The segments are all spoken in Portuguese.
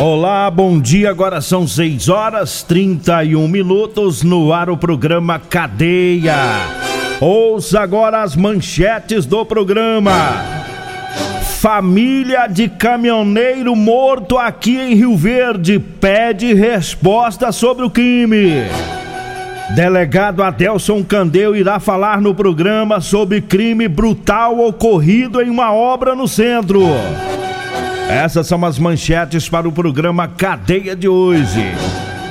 Olá, bom dia. Agora são 6 horas 31 minutos no ar o programa Cadeia. Ouça agora as manchetes do programa. Família de caminhoneiro morto aqui em Rio Verde pede resposta sobre o crime. Delegado Adelson Candeu irá falar no programa sobre crime brutal ocorrido em uma obra no centro. Essas são as manchetes para o programa Cadeia de hoje.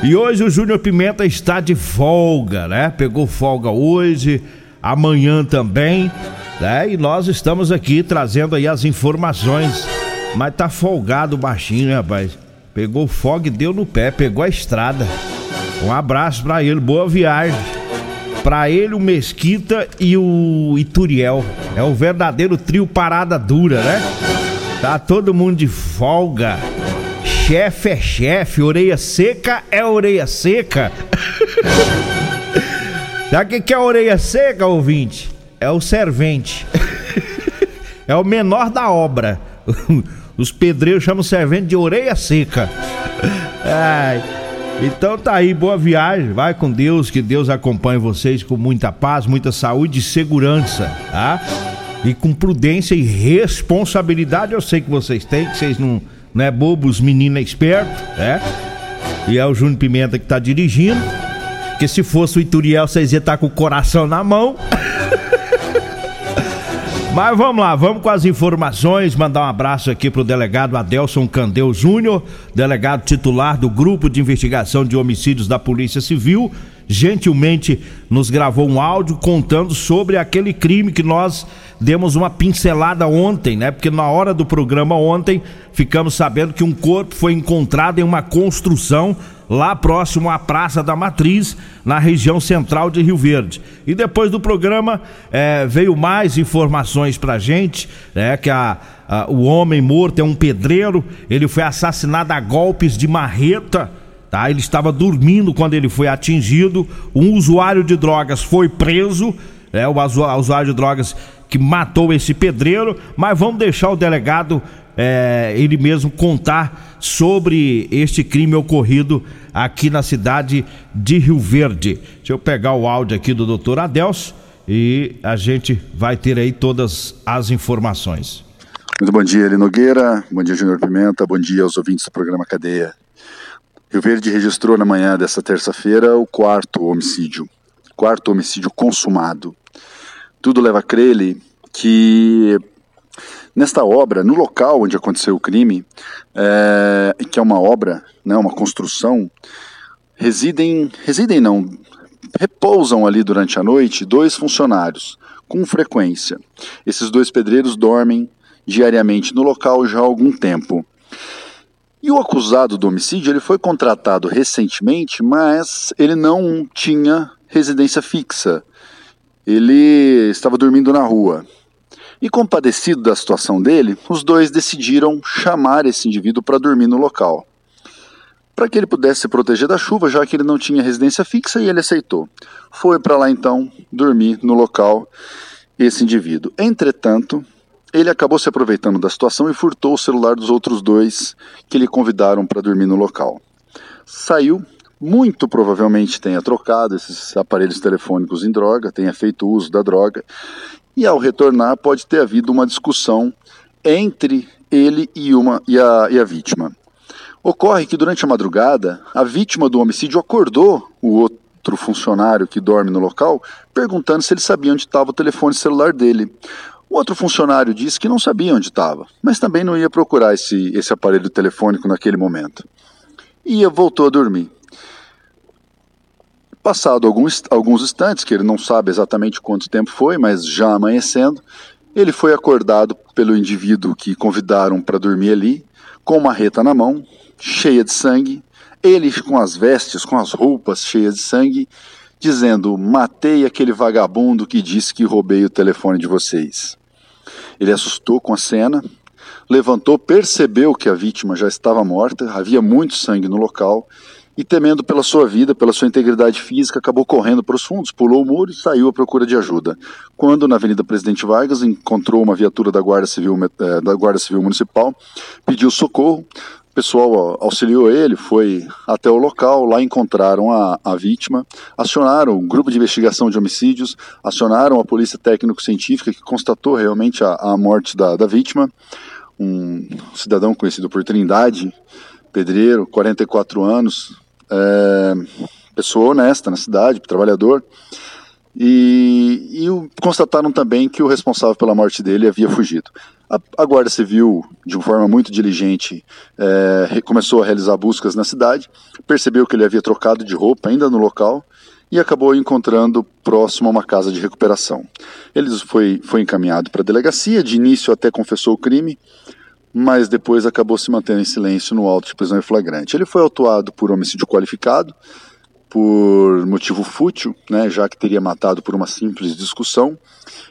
E hoje o Júnior Pimenta está de folga, né? Pegou folga hoje, amanhã também, né? E nós estamos aqui trazendo aí as informações. Mas tá folgado baixinho, né, rapaz? Pegou folga e deu no pé, pegou a estrada. Um abraço para ele, boa viagem. Para ele, o Mesquita e o Ituriel. É o verdadeiro trio parada dura, né? Tá todo mundo de folga. Chefe é chefe, orelha seca é orelha seca. Sabe o que é orelha seca, ouvinte? É o servente. é o menor da obra. Os pedreiros chamam o servente de orelha seca. Ai. Então tá aí, boa viagem, vai com Deus, que Deus acompanhe vocês com muita paz, muita saúde e segurança, tá? E com prudência e responsabilidade, eu sei que vocês têm, que vocês não, não é bobos, menino é esperto, né? E é o Júnior Pimenta que tá dirigindo, que se fosse o Ituriel, vocês iam estar tá com o coração na mão. Mas vamos lá, vamos com as informações. Mandar um abraço aqui pro delegado Adelson Candeu Júnior, delegado titular do Grupo de Investigação de Homicídios da Polícia Civil. Gentilmente nos gravou um áudio contando sobre aquele crime que nós demos uma pincelada ontem, né? Porque na hora do programa ontem ficamos sabendo que um corpo foi encontrado em uma construção lá próximo à Praça da Matriz, na região central de Rio Verde. E depois do programa é, veio mais informações pra gente, é, que a, a, o homem morto é um pedreiro, ele foi assassinado a golpes de marreta. Tá? Ele estava dormindo quando ele foi atingido. Um usuário de drogas foi preso, é, o usuário de drogas que matou esse pedreiro, mas vamos deixar o delegado é, ele mesmo contar sobre este crime ocorrido aqui na cidade de Rio Verde. Deixa eu pegar o áudio aqui do doutor Adelso e a gente vai ter aí todas as informações. Muito bom dia, Eli Nogueira, bom dia, Júnior Pimenta, bom dia aos ouvintes do programa Cadeia. Rio Verde registrou na manhã dessa terça-feira o quarto homicídio, quarto homicídio consumado. Tudo leva a crer que Nesta obra, no local onde aconteceu o crime, é, que é uma obra, né, uma construção, residem, residem não, repousam ali durante a noite dois funcionários, com frequência. Esses dois pedreiros dormem diariamente no local já há algum tempo. E o acusado do homicídio ele foi contratado recentemente, mas ele não tinha residência fixa. Ele estava dormindo na rua. E compadecido da situação dele, os dois decidiram chamar esse indivíduo para dormir no local. Para que ele pudesse se proteger da chuva, já que ele não tinha residência fixa, e ele aceitou. Foi para lá então dormir no local esse indivíduo. Entretanto, ele acabou se aproveitando da situação e furtou o celular dos outros dois que lhe convidaram para dormir no local. Saiu, muito provavelmente tenha trocado esses aparelhos telefônicos em droga, tenha feito uso da droga, e ao retornar pode ter havido uma discussão entre ele e, uma, e, a, e a vítima. Ocorre que durante a madrugada, a vítima do homicídio acordou o outro funcionário que dorme no local, perguntando se ele sabia onde estava o telefone celular dele. O outro funcionário disse que não sabia onde estava, mas também não ia procurar esse, esse aparelho telefônico naquele momento. E voltou a dormir. Passado alguns, alguns instantes, que ele não sabe exatamente quanto tempo foi, mas já amanhecendo, ele foi acordado pelo indivíduo que convidaram para dormir ali, com uma reta na mão, cheia de sangue, ele com as vestes, com as roupas cheias de sangue, dizendo: Matei aquele vagabundo que disse que roubei o telefone de vocês. Ele assustou com a cena, levantou, percebeu que a vítima já estava morta, havia muito sangue no local e, temendo pela sua vida, pela sua integridade física, acabou correndo para os fundos, pulou o muro e saiu à procura de ajuda. Quando, na Avenida Presidente Vargas, encontrou uma viatura da Guarda Civil, eh, da Guarda Civil Municipal, pediu socorro, o pessoal auxiliou ele, foi até o local, lá encontraram a, a vítima, acionaram o grupo de investigação de homicídios, acionaram a polícia técnico-científica que constatou realmente a, a morte da, da vítima, um cidadão conhecido por Trindade, pedreiro, 44 anos, é, pessoa honesta na cidade, trabalhador, e, e, constataram também que o responsável pela morte dele havia fugido. A, a Guarda Civil, de forma muito diligente, é, começou a realizar buscas na cidade, percebeu que ele havia trocado de roupa ainda no local e acabou encontrando próximo a uma casa de recuperação. Ele foi, foi encaminhado para a delegacia, de início até confessou o crime, mas depois acabou se mantendo em silêncio no auto de prisão em flagrante. Ele foi autuado por homicídio qualificado, por motivo fútil, né, já que teria matado por uma simples discussão,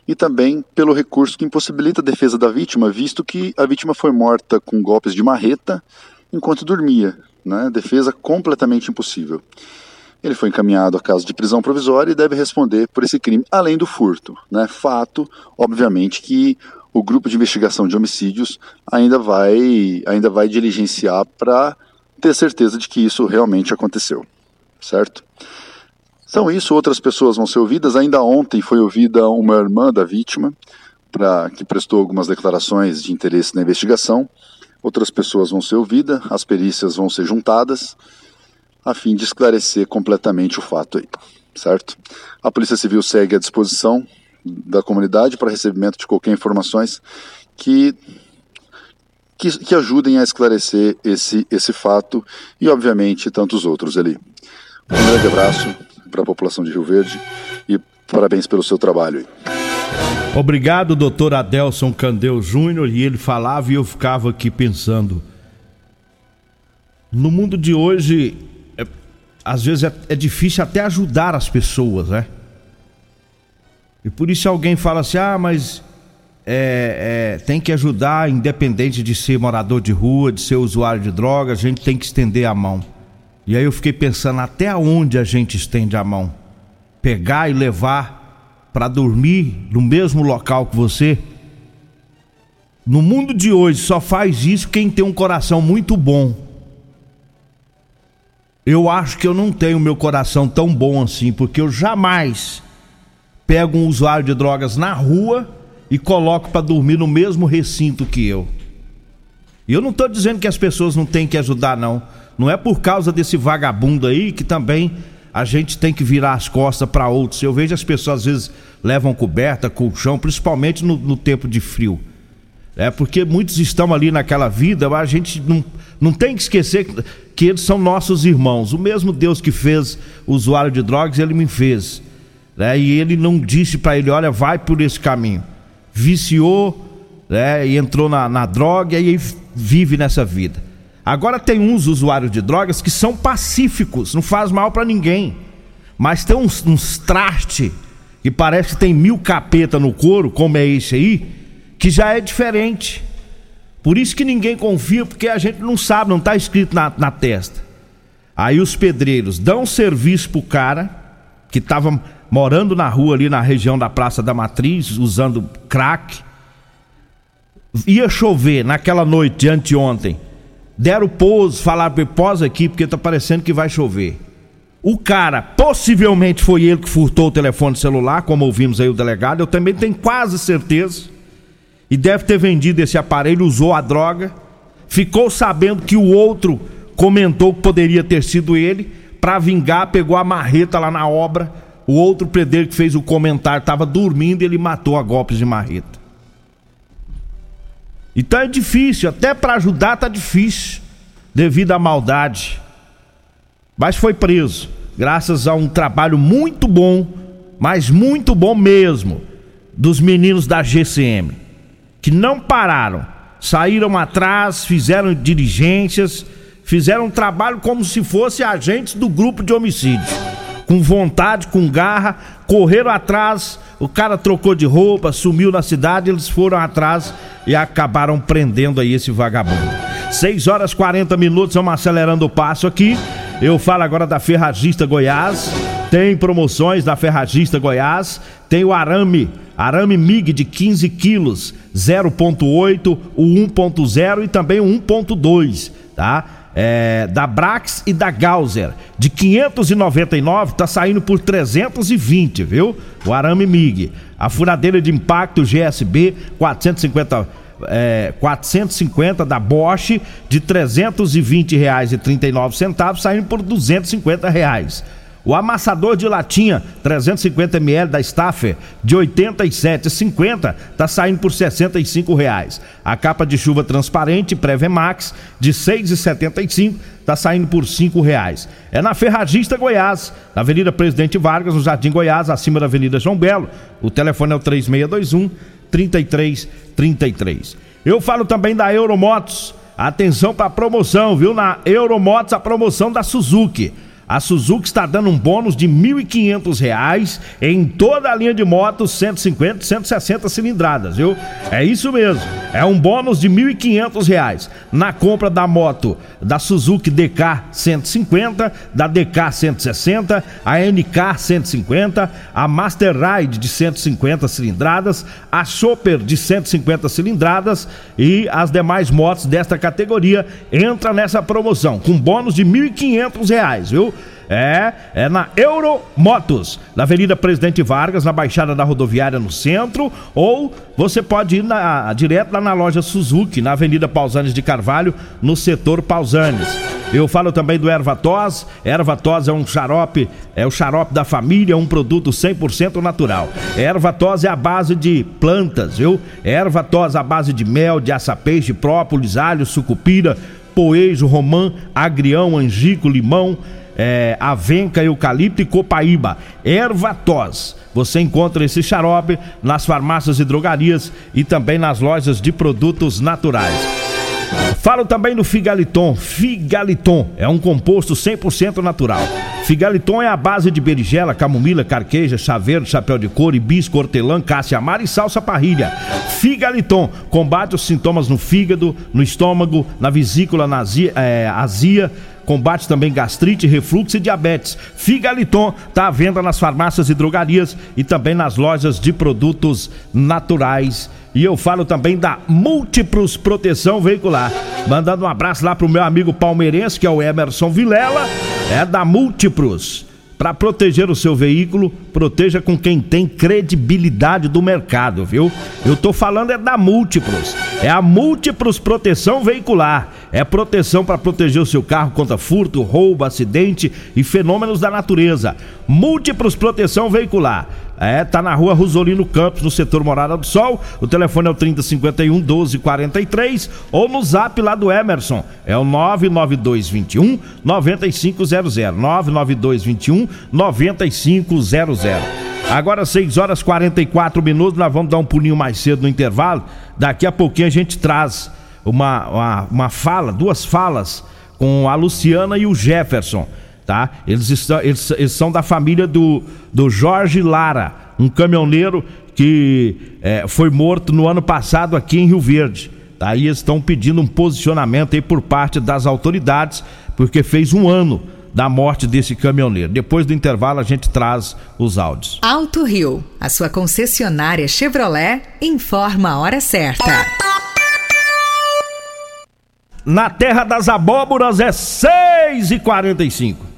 e também pelo recurso que impossibilita a defesa da vítima, visto que a vítima foi morta com golpes de marreta enquanto dormia, né, defesa completamente impossível. Ele foi encaminhado à casa de prisão provisória e deve responder por esse crime, além do furto. Né, fato, obviamente, que o grupo de investigação de homicídios ainda vai, ainda vai diligenciar para ter certeza de que isso realmente aconteceu certo? Então isso, outras pessoas vão ser ouvidas. Ainda ontem foi ouvida uma irmã da vítima, pra, que prestou algumas declarações de interesse na investigação. Outras pessoas vão ser ouvidas, as perícias vão ser juntadas, a fim de esclarecer completamente o fato aí, certo? A Polícia Civil segue à disposição da comunidade para recebimento de qualquer informações que que, que, ajudem a esclarecer esse, esse fato e, obviamente, tantos outros ali. Um grande abraço para a população de Rio Verde e parabéns pelo seu trabalho. Obrigado, doutor Adelson Candeu Júnior. E ele falava e eu ficava aqui pensando. No mundo de hoje, é, às vezes é, é difícil até ajudar as pessoas, né? E por isso alguém fala assim: ah, mas é, é, tem que ajudar, independente de ser morador de rua, de ser usuário de drogas, a gente tem que estender a mão. E aí eu fiquei pensando até onde a gente estende a mão. Pegar e levar para dormir no mesmo local que você. No mundo de hoje só faz isso quem tem um coração muito bom. Eu acho que eu não tenho meu coração tão bom assim, porque eu jamais pego um usuário de drogas na rua e coloco para dormir no mesmo recinto que eu. E eu não estou dizendo que as pessoas não têm que ajudar, não. Não é por causa desse vagabundo aí que também a gente tem que virar as costas para outros. Eu vejo as pessoas às vezes levam coberta, colchão, principalmente no, no, tempo de frio. É porque muitos estão ali naquela vida, mas a gente não, não tem que esquecer que eles são nossos irmãos. O mesmo Deus que fez o usuário de drogas, ele me fez. Né? E ele não disse para ele: olha, vai por esse caminho. Viciou né? e entrou na, na droga e aí vive nessa vida. Agora tem uns usuários de drogas que são pacíficos, não faz mal para ninguém. Mas tem uns, uns traste que parece que tem mil capeta no couro, como é esse aí, que já é diferente. Por isso que ninguém confia, porque a gente não sabe, não está escrito na, na testa. Aí os pedreiros dão serviço pro cara que estava morando na rua ali na região da Praça da Matriz, usando crack. Ia chover naquela noite de anteontem Deram pouso, falaram, pousa aqui porque tá parecendo que vai chover. O cara, possivelmente foi ele que furtou o telefone celular, como ouvimos aí o delegado, eu também tenho quase certeza. E deve ter vendido esse aparelho, usou a droga, ficou sabendo que o outro comentou que poderia ter sido ele, para vingar, pegou a marreta lá na obra. O outro pedreiro que fez o comentário estava dormindo e ele matou a golpes de marreta. Então é difícil, até para ajudar tá difícil, devido à maldade mas foi preso, graças a um trabalho muito bom, mas muito bom mesmo, dos meninos da GCM, que não pararam, saíram atrás, fizeram diligências, fizeram um trabalho como se fossem agentes do grupo de homicídio. Com vontade, com garra, correram atrás, o cara trocou de roupa, sumiu na cidade, eles foram atrás e acabaram prendendo aí esse vagabundo. 6 horas 40 minutos, vamos acelerando o passo aqui. Eu falo agora da Ferragista Goiás. Tem promoções da Ferragista Goiás. Tem o arame, arame MIG de 15 quilos, 0.8, o 1.0 e também o 1.2, tá? É, da Brax e da Gauser. De 599 tá saindo por 320, viu? O arame MIG. A furadeira de impacto GSB 450 é, 450 da Bosch de 320 reais e 39 centavos saindo por 250 reais. O amassador de latinha 350 ml da Staffer de 87,50 está saindo por 65 reais. A capa de chuva transparente Prevemax de 6,75 está saindo por 5 reais. É na Ferragista Goiás, na Avenida Presidente Vargas, no Jardim Goiás, acima da Avenida João Belo. O telefone é o 3621 3333. Eu falo também da Euromotos. Atenção para a promoção, viu? Na Euromotos a promoção da Suzuki. A Suzuki está dando um bônus de R$ 1.500 em toda a linha de motos 150 160 cilindradas, viu? É isso mesmo. É um bônus de R$ 1.500 na compra da moto da Suzuki DK 150, da DK 160, a NK 150, a Master Ride de 150 cilindradas, a Chopper de 150 cilindradas e as demais motos desta categoria entra nessa promoção com bônus de R$ 1.500, viu? É, é na Euromotos, na Avenida Presidente Vargas, na Baixada da Rodoviária no centro, ou você pode ir na, direto lá na loja Suzuki, na Avenida Pausanes de Carvalho, no setor Pausanes. Eu falo também do Ervatos. Ervatos é um xarope, é o xarope da família, um produto 100% natural. Ervatos é a base de plantas, viu? Ervatos a base de mel, de açapeixe, própolis, alho, sucupira, poejo, romã, agrião, angico, limão é, avenca, eucalipto e copaíba. Erva tos. Você encontra esse xarope nas farmácias e drogarias e também nas lojas de produtos naturais. Falo também do Figaliton. Figaliton é um composto 100% natural. Figaliton é a base de berigela, camomila, carqueja, chaveiro, chapéu de couro, hibisco, hortelã, cássia amara e salsa parrilha. Figaliton combate os sintomas no fígado, no estômago, na vesícula, na azia, é, azia combate também gastrite, refluxo e diabetes. Figaliton está à venda nas farmácias e drogarias e também nas lojas de produtos naturais. E eu falo também da Múltiplos Proteção Veicular. Mandando um abraço lá pro meu amigo palmeirense, que é o Emerson Vilela, é da Múltiplos. Para proteger o seu veículo, proteja com quem tem credibilidade do mercado, viu? Eu tô falando é da Múltiplos. É a Múltiplos Proteção Veicular. É proteção para proteger o seu carro contra furto, roubo, acidente e fenômenos da natureza. Múltiplos Proteção Veicular. É, tá na rua Rosolino Campos, no setor Morada do Sol. O telefone é o 3051 1243 ou no zap lá do Emerson. É o 99221 9500. 99221 9500. Agora 6 horas 44 minutos, nós vamos dar um pulinho mais cedo no intervalo. Daqui a pouquinho a gente traz uma, uma, uma fala, duas falas com a Luciana e o Jefferson tá? Eles, estão, eles, eles são da família do, do Jorge Lara, um caminhoneiro que é, foi morto no ano passado aqui em Rio Verde. Tá? E eles estão pedindo um posicionamento aí por parte das autoridades, porque fez um ano da morte desse caminhoneiro. Depois do intervalo a gente traz os áudios. Alto Rio, a sua concessionária Chevrolet, informa a hora certa. Na terra das abóboras é 6 e 45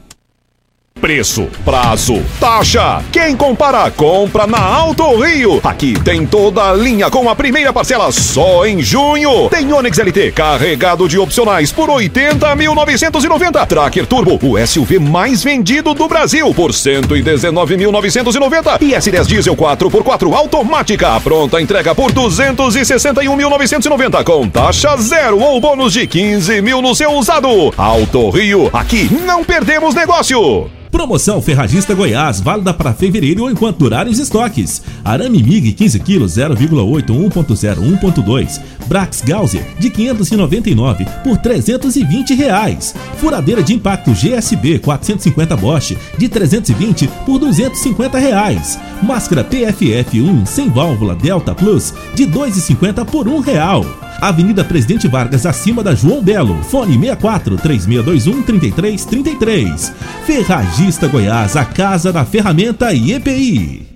Preço, prazo, taxa. Quem compara, compra na Alto Rio. Aqui tem toda a linha com a primeira parcela só em junho. Tem Onix LT carregado de opcionais por 80.990. Tracker Turbo, o SUV mais vendido do Brasil por 119.990. E S10 Diesel 4x4 automática, pronta entrega por 261.990 com taxa zero ou bônus de 15 mil no seu usado. Alto Rio, aqui não perdemos negócio. Promoção Ferragista Goiás, válida para fevereiro ou enquanto durarem os estoques. Arame MIG 15 kg 0,8 1.0 1.2. Brax Gauser de 599 por 320 reais. Furadeira de impacto GSB 450 Bosch de 320 por 250 reais. Máscara PFF 1 sem válvula Delta Plus de 2,50 por 1 real. Avenida Presidente Vargas, acima da João Belo. Fone 64 3621 3333. Ferragista Goiás, a casa da ferramenta e EPI.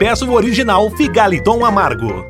peça o original Figaliton Amargo.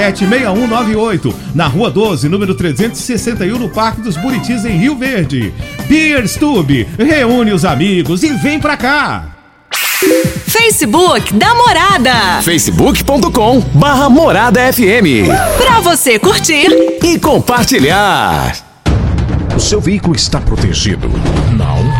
6198, na Rua 12, número 361, no Parque dos Buritis, em Rio Verde. Beer Stube, reúne os amigos e vem pra cá! Facebook da Morada. facebook.com barra Morada FM. Pra você curtir e compartilhar. O seu veículo está protegido? Não?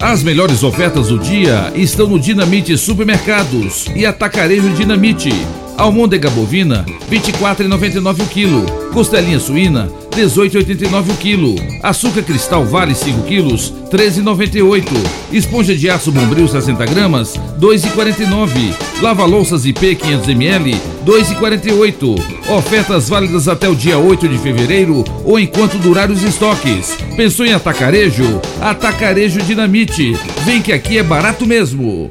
As melhores ofertas do dia estão no Dinamite Supermercados e Atacarejo Dinamite. Almôndega bovina, 24,99 o quilo. Costelinha suína, 18,89 o quilo. Açúcar cristal vale 5 quilos, 13,98. Esponja de aço bombril 60 gramas, 2,49. Lava louças IP 500 ml, 2,48. Ofertas válidas até o dia 8 de fevereiro ou enquanto durar os estoques. Pensou em atacarejo? Atacarejo Dinamite. Vem que aqui é barato mesmo.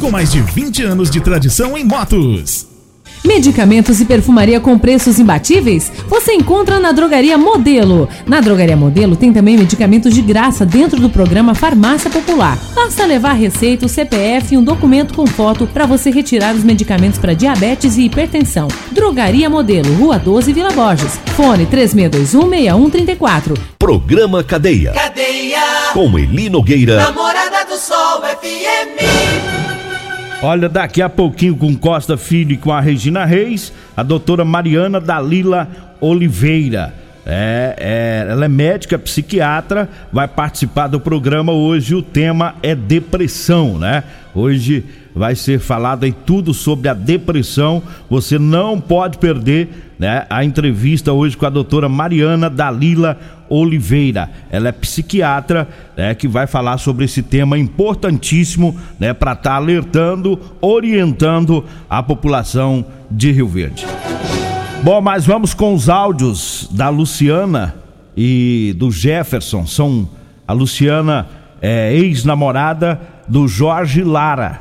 com mais de 20 anos de tradição em motos. Medicamentos e perfumaria com preços imbatíveis? Você encontra na Drogaria Modelo. Na Drogaria Modelo tem também medicamentos de graça dentro do programa Farmácia Popular. Basta levar receita, o CPF e um documento com foto para você retirar os medicamentos para diabetes e hipertensão. Drogaria Modelo, Rua 12, Vila Borges. Fone 36216134. Programa Cadeia. Cadeia. Com Eli Nogueira. Namorada do Sol FM. Olha, daqui a pouquinho com Costa Filho e com a Regina Reis, a doutora Mariana Dalila Oliveira. É, é, ela é médica, psiquiatra, vai participar do programa hoje. O tema é depressão, né? Hoje vai ser falado em tudo sobre a depressão. Você não pode perder né, a entrevista hoje com a doutora Mariana Dalila Oliveira. Ela é psiquiatra né, que vai falar sobre esse tema importantíssimo né, para estar tá alertando, orientando a população de Rio Verde. Bom, mas vamos com os áudios da Luciana e do Jefferson. São a Luciana, é, ex-namorada do Jorge Lara,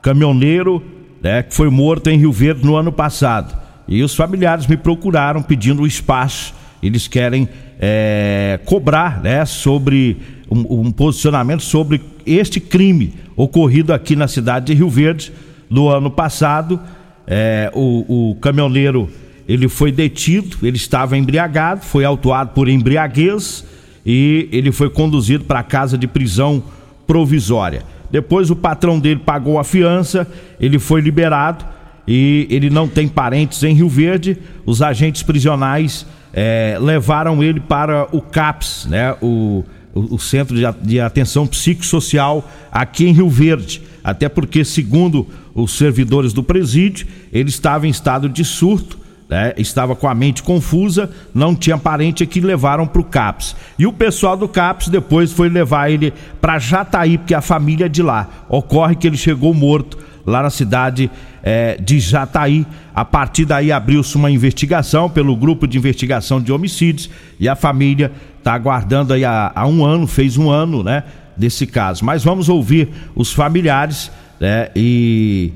caminhoneiro né, que foi morto em Rio Verde no ano passado. E os familiares me procuraram pedindo espaço. Eles querem é, cobrar né, sobre um, um posicionamento sobre este crime ocorrido aqui na cidade de Rio Verde no ano passado. É, o, o caminhoneiro ele foi detido, ele estava embriagado, foi autuado por embriaguez e ele foi conduzido para a casa de prisão provisória. Depois o patrão dele pagou a fiança, ele foi liberado e ele não tem parentes em Rio Verde. Os agentes prisionais é, levaram ele para o CAPS, né? O, o, Centro de, de Atenção Psicossocial aqui em Rio Verde. Até porque, segundo os servidores do presídio, ele estava em estado de surto né, estava com a mente confusa, não tinha parente que levaram para o CAPS. E o pessoal do CAPS depois foi levar ele para Jataí, porque a família é de lá. Ocorre que ele chegou morto lá na cidade é, de Jataí. A partir daí abriu-se uma investigação pelo grupo de investigação de homicídios e a família está aguardando aí há, há, um ano, fez um ano, né, desse caso. Mas vamos ouvir os familiares, né, e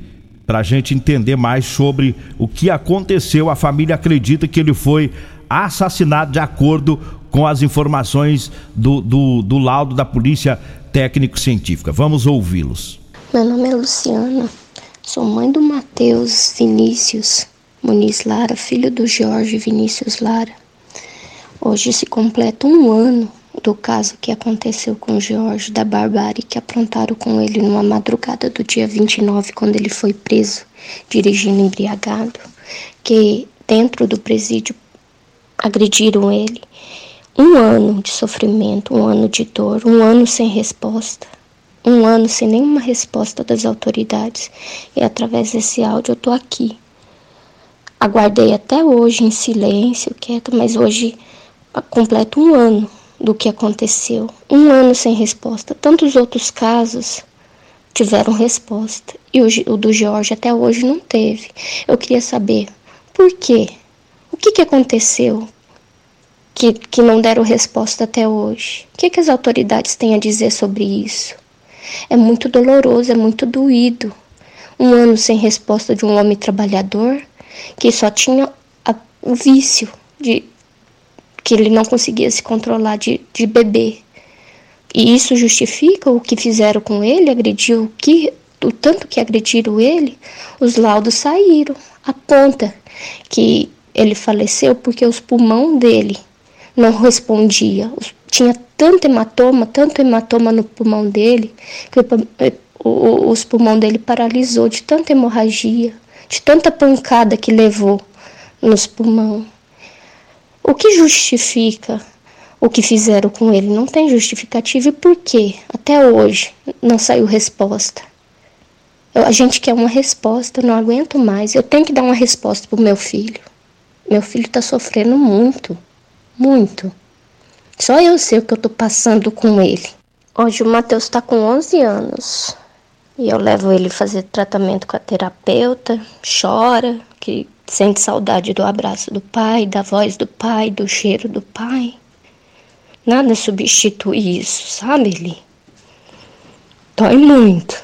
para a gente entender mais sobre o que aconteceu. A família acredita que ele foi assassinado de acordo com as informações do, do, do laudo da Polícia Técnico-Científica. Vamos ouvi-los. Meu nome é Luciana, sou mãe do Matheus Vinícius Muniz Lara, filho do Jorge Vinícius Lara. Hoje se completa um ano do caso que aconteceu com Jorge, da barbárie que aprontaram com ele numa madrugada do dia 29, quando ele foi preso, dirigindo embriagado, que dentro do presídio agrediram ele. Um ano de sofrimento, um ano de dor, um ano sem resposta, um ano sem nenhuma resposta das autoridades. E através desse áudio eu tô aqui. Aguardei até hoje em silêncio, quieto, mas hoje completo um ano do que aconteceu. Um ano sem resposta. Tantos outros casos tiveram resposta e o, o do Jorge até hoje não teve. Eu queria saber por quê? O que, que aconteceu que, que não deram resposta até hoje? O que, que as autoridades têm a dizer sobre isso? É muito doloroso, é muito doído. Um ano sem resposta de um homem trabalhador que só tinha a, o vício de que ele não conseguia se controlar de, de beber. E isso justifica o que fizeram com ele, agrediu o que o tanto que agrediram ele, os laudos saíram, aponta que ele faleceu porque os pulmão dele não respondia. Tinha tanto hematoma, tanto hematoma no pulmão dele, que os pulmão dele paralisou de tanta hemorragia, de tanta pancada que levou nos pulmão. O que justifica o que fizeram com ele? Não tem justificativa. E por quê? Até hoje não saiu resposta. Eu, a gente quer uma resposta, eu não aguento mais. Eu tenho que dar uma resposta pro meu filho. Meu filho está sofrendo muito, muito. Só eu sei o que eu tô passando com ele. Hoje o Matheus está com 11 anos. E eu levo ele fazer tratamento com a terapeuta, chora, que Sente saudade do abraço do pai, da voz do pai, do cheiro do pai. Nada substitui isso, sabe, Eli? Dói muito.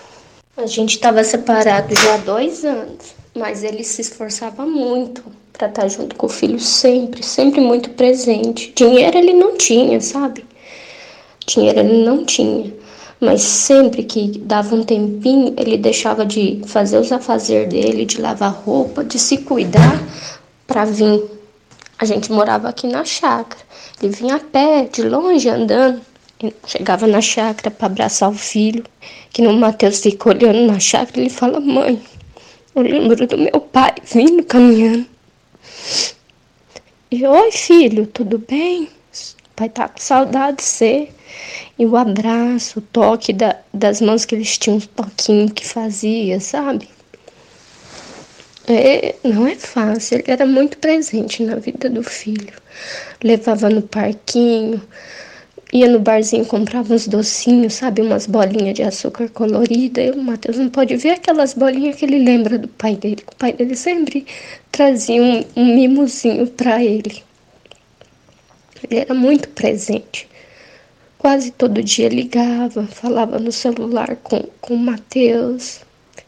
A gente estava separado já há dois anos, mas ele se esforçava muito para estar tá junto com o filho sempre, sempre muito presente. Dinheiro ele não tinha, sabe? Dinheiro ele não tinha mas sempre que dava um tempinho, ele deixava de fazer os afazer dele, de lavar roupa, de se cuidar para vir. A gente morava aqui na chácara. Ele vinha a pé, de longe, andando. Chegava na chácara para abraçar o filho, que no Mateus fica olhando na chácara, ele fala: "Mãe, eu lembro do meu pai vindo caminhando". E, oi filho, tudo bem? Pai tá com saudade de você. E o abraço, o toque da, das mãos que eles tinham, um toquinho que fazia, sabe? É, não é fácil, ele era muito presente na vida do filho. Levava no parquinho, ia no barzinho, comprava uns docinhos, sabe? Umas bolinhas de açúcar colorida. E o Matheus não pode ver aquelas bolinhas que ele lembra do pai dele. O pai dele sempre trazia um, um mimozinho para ele. Ele era muito presente. Quase todo dia ligava, falava no celular com, com o Matheus.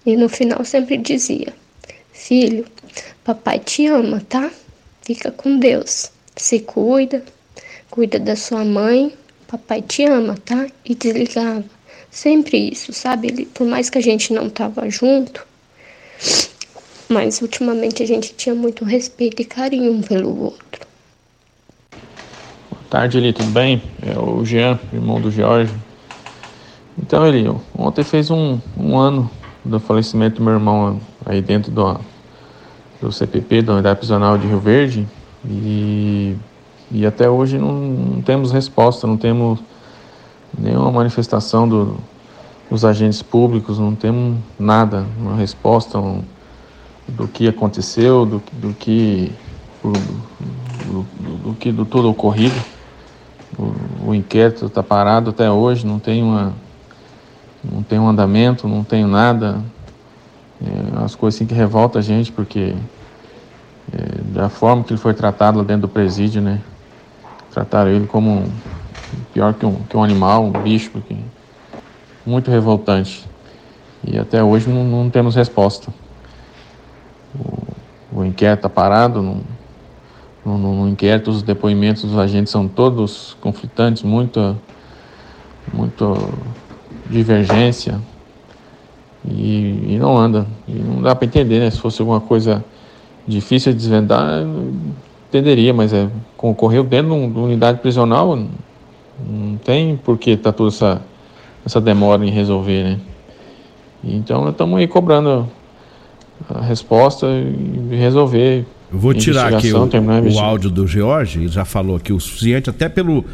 E no final sempre dizia: Filho, papai te ama, tá? Fica com Deus. Se cuida, cuida da sua mãe. Papai te ama, tá? E desligava. Sempre isso, sabe? Ele, por mais que a gente não tava junto, mas ultimamente a gente tinha muito respeito e carinho um pelo outro. Tarde, Eli, tudo bem? É o Jean, irmão do Jorge. Então, Eli, ontem fez um, um ano do falecimento do meu irmão aí dentro do, do CPP, da Unidade Prisional de Rio Verde, e, e até hoje não, não temos resposta, não temos nenhuma manifestação do, dos agentes públicos, não temos nada, uma resposta um, do que aconteceu, do, do que do, do, do, que do tudo ocorrido. O, o inquérito está parado até hoje, não tem uma não tem um andamento, não tem nada. É, as coisas assim que revoltam a gente, porque é, da forma que ele foi tratado lá dentro do presídio, né? Trataram ele como pior que um, que um animal, um bicho, porque muito revoltante. E até hoje não, não temos resposta. O, o inquérito está parado, no, no, no, inquérito os depoimentos dos agentes são todos conflitantes, muita, muito divergência e, e não anda. E não dá para entender, né? Se fosse alguma coisa difícil de desvendar, entenderia, mas é ocorreu dentro de uma unidade prisional, não tem por que tá toda essa, essa demora em resolver, né? Então estamos aí cobrando a resposta e resolver. Eu vou tirar aqui o, o áudio do George, ele já falou aqui o suficiente, até pelo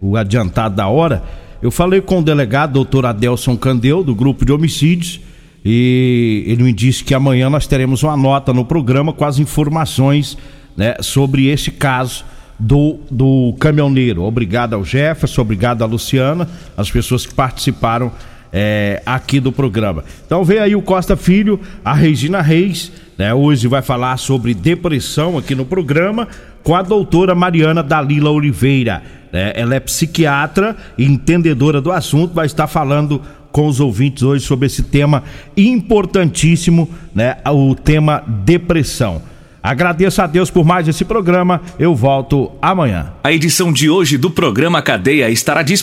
o adiantado da hora. Eu falei com o delegado, doutor Adelson Candeu, do grupo de homicídios, e ele me disse que amanhã nós teremos uma nota no programa com as informações né, sobre esse caso do, do caminhoneiro. Obrigado ao Jefferson, obrigado à Luciana, as pessoas que participaram é, aqui do programa. Então vem aí o Costa Filho, a Regina Reis, né, hoje vai falar sobre depressão aqui no programa com a doutora Mariana Dalila Oliveira. Né, ela é psiquiatra e entendedora do assunto, vai estar falando com os ouvintes hoje sobre esse tema importantíssimo, né? O tema depressão. Agradeço a Deus por mais esse programa. Eu volto amanhã. A edição de hoje do programa Cadeia estará disponível